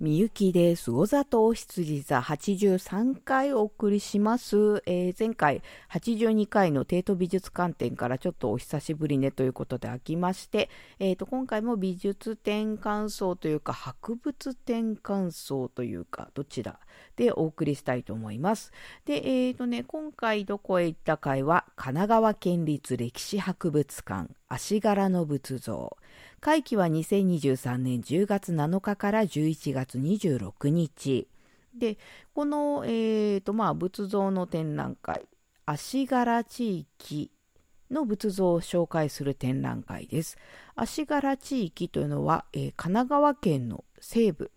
みゆきです。小里羊座83回お送りします。えー、前回82回の帝都美術館展からちょっとお久しぶりねということで飽きまして、えーと、今回も美術展感想というか博物展感想というかどちらでお送りしたいと思います。で、えーとね、今回どこへ行った回は神奈川県立歴史博物館足柄の仏像。会期は2023年10月7日から11月26日。で、この、えーとまあ、仏像の展覧会、足柄地域の仏像を紹介する展覧会です。足柄地域というのは、えー、神奈川県の西部、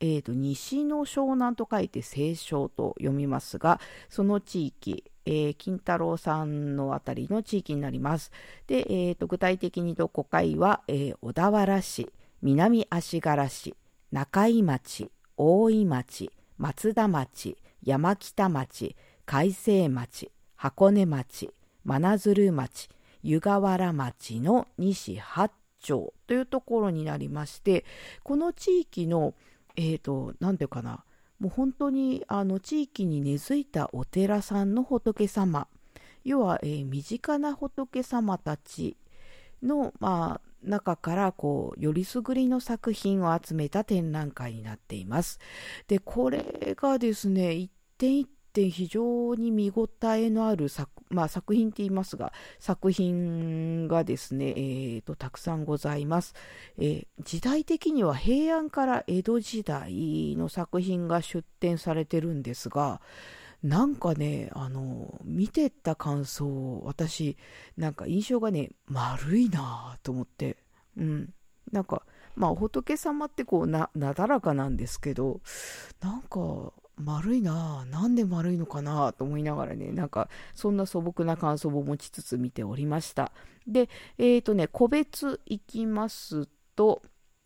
えーと、西の湘南と書いて西湘と読みますが、その地域、えー、金太郎さんのあたりの地域になります。で、えーと、具体的にどこかいは、えー、小田原市、南足柄市、中井町、大井町、松田町、山北町、海西町、箱根町、真鶴町、湯河原町の西八丁というところになりまして、この地域の、えっ、ー、と、なんていうかな、もう本当にあの地域に根付いたお寺さんの仏様要は、えー、身近な仏様たちの、まあ、中からこうよりすぐりの作品を集めた展覧会になっています。でこれがですね一点一点非常に見応えのある作,、まあ、作品って言いますが作品がですね、えーと、たくさんございます、えー、時代的には平安から江戸時代の作品が出展されてるんですがなんかね、あの、見てた感想、私、なんか印象がね、丸いなと思って、うん。なんか、まあ、仏様ってこうな、なだらかなんですけど、なんか、丸いななんで丸いのかなと思いながらね、なんか、そんな素朴な感想を持ちつつ見ておりました。で、えっ、ー、とね、個別いきますと、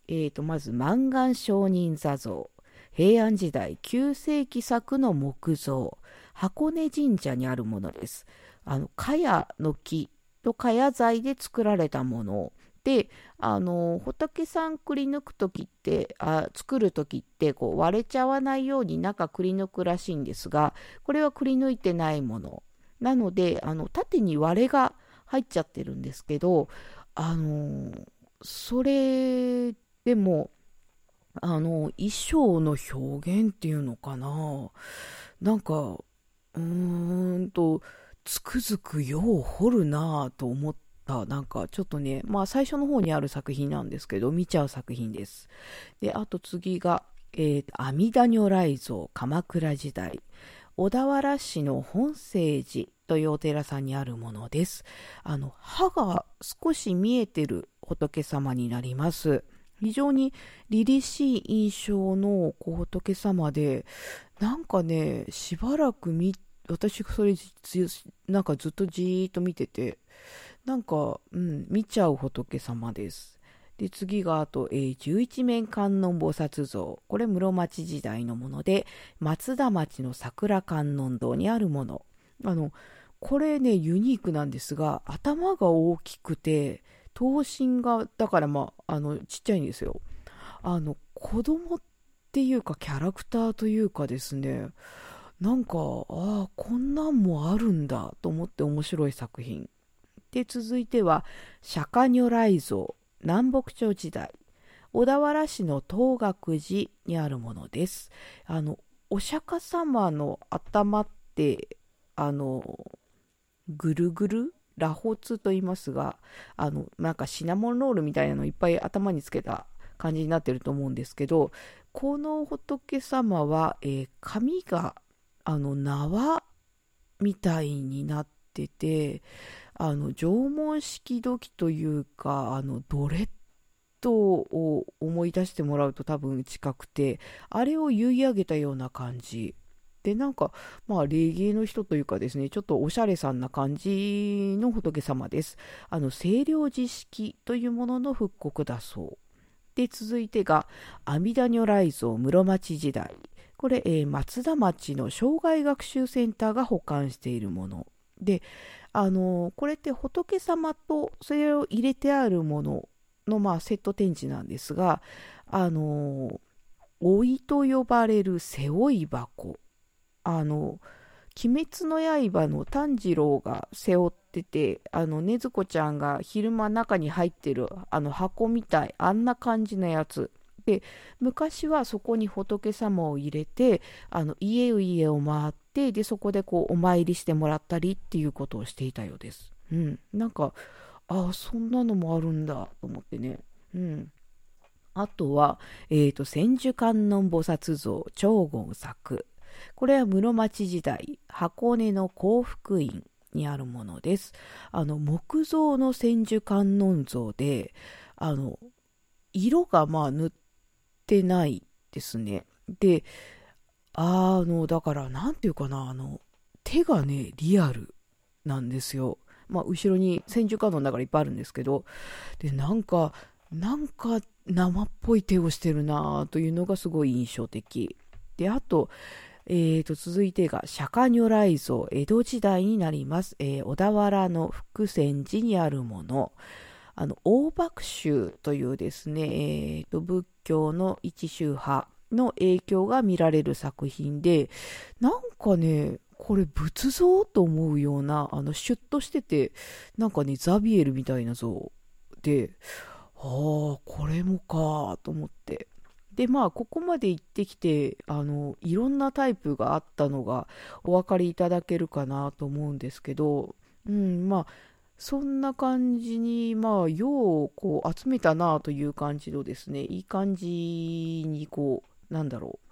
え、ー、と、まず、満願上人座像。平安時代9世紀作の木造。箱根神社にあるものです。あの、茅の木と茅材で作られたものであの仏さんくり抜く時ってあ作る時ってこう割れちゃわないように中くり抜くらしいんですがこれはくり抜いてないものなのであの縦に割れが入っちゃってるんですけどあのそれでもあの衣装の表現っていうのかななんかうーんとつくづくよう彫るなぁと思って。たなんかちょっとねまあ最初の方にある作品なんですけど見ちゃう作品です。であと次が、えー、阿弥陀如来像鎌倉時代。小田原市の本聖寺というお寺さんにあるものです。あの歯が少し見えてる仏様になります。非常に凛々しい印象の仏様でなんかねしばらく見私それなんかずっとじーっと見ててなんか、うん、見ちゃう仏様です。で、次があと、えー、十一面観音菩薩像。これ室町時代のもので、松田町の桜観音堂にあるもの。あの、これね、ユニークなんですが、頭が大きくて、頭身が、だからまあ、あの、ちっちゃいんですよ。あの、子供っていうか、キャラクターというかですね、なんか、ああ、こんなんもあるんだと思って面白い作品。で、続いては、釈迦如来像、南北朝時代、小田原市の東岳寺にあるものです。あの、お釈迦様の頭って、あの、ぐるぐる？螺髪と言いますが、あの、なんかシナモンロールみたいなのいっぱい頭につけた感じになってると思うんですけど、この仏様は、えー、髪が、あの、縄みたいになってて、あの縄文式土器というかあのドレッドを思い出してもらうと多分近くてあれを結い上げたような感じ。でなんかまあ礼儀の人というかですねちょっとおしゃれさんな感じの仏様です。あの清涼寺式というものの復刻だそう。で続いてが阿弥陀如来像室町時代。これ、えー、松田町の障害学習センターが保管しているもの。であのこれって仏様とそれを入れてあるものの、まあ、セット展示なんですがあの老いと呼ばれる背負い箱。あの、鬼滅の刃の炭治郎が背負ってて、あの、ねずこちゃんが昼間中に入ってるあの箱みたい、あんな感じのやつ。で、昔はそこに仏様を入れて、あの、家々を回って、で、そこでこう、お参りしてもらったりっていうことをしていたようです。うん。なんか、ああ、そんなのもあるんだ、と思ってね。うん。あとは、えっ、ー、と、千手観音菩薩像、長言作。これは室町時代、箱根の幸福院にあるものです。あの、木造の千手観音像で、あの、色がまあ塗ってないですね。で、あの、だから、なんていうかな、あの、手がね、リアルなんですよ。まあ、後ろに千手観音だからいっぱいあるんですけど、で、なんか、なんか生っぽい手をしてるなというのがすごい印象的。で、あと、えー、と続いてが釈迦如来像江戸時代になります、えー、小田原の福泉寺にあるものあの大幕宗というですね、えー、と仏教の一宗派の影響が見られる作品でなんかねこれ仏像と思うようなあのシュッとしててなんかねザビエルみたいな像でああこれもかと思って。でまあここまで行ってきてあのいろんなタイプがあったのがお分かりいただけるかなと思うんですけど、うん、まあそんな感じにまあようこう集めたなという感じのですねいい感じにこうなんだろう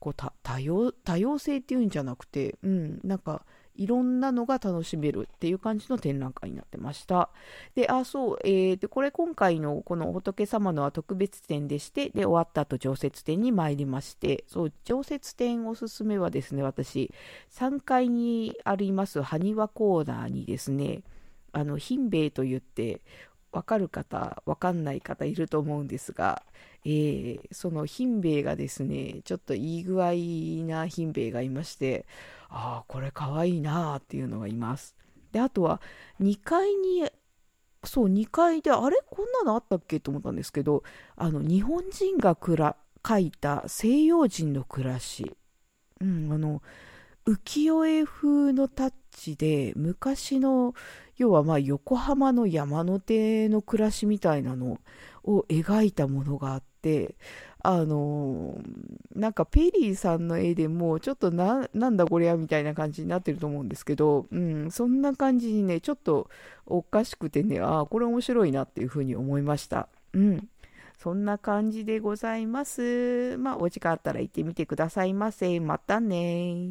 こう多様多様性っていうんじゃなくて、うん、なんかいろんなのが楽しめるっていう感じの展覧会になってました。で、あ、そう、えー、で、これ今回のこの仏様のは特別展でして、で、終わった後常設展に参りまして、そう、常設展おすすめはですね、私、3階にあります埴輪コーナーにですね、あの、ヒンベイと言って、わかる方、わかんない方いると思うんですが、えー、そのヒンベイがですね、ちょっといい具合なヒンベイがいまして、ああ、これかわいいなっていうのがいます。で、あとは2階に、そう、2階で、あれ？こんなのあったっけ？と思ったんですけど、あの、日本人がくら書いた西洋人の暮らし。うん、あの、浮世絵風のタッチで、昔の、要はまあ横浜の山手の暮らしみたいなのを描いたものがあって、あのなんかペリーさんの絵でもちょっとななんだこりゃみたいな感じになってると思うんですけど、うん、そんな感じにねちょっとおかしくてねああこれ面白いなっていうふうに思いました。うんそんな感じでございます。まあ、お時間あったら行ってみてくださいませ。またね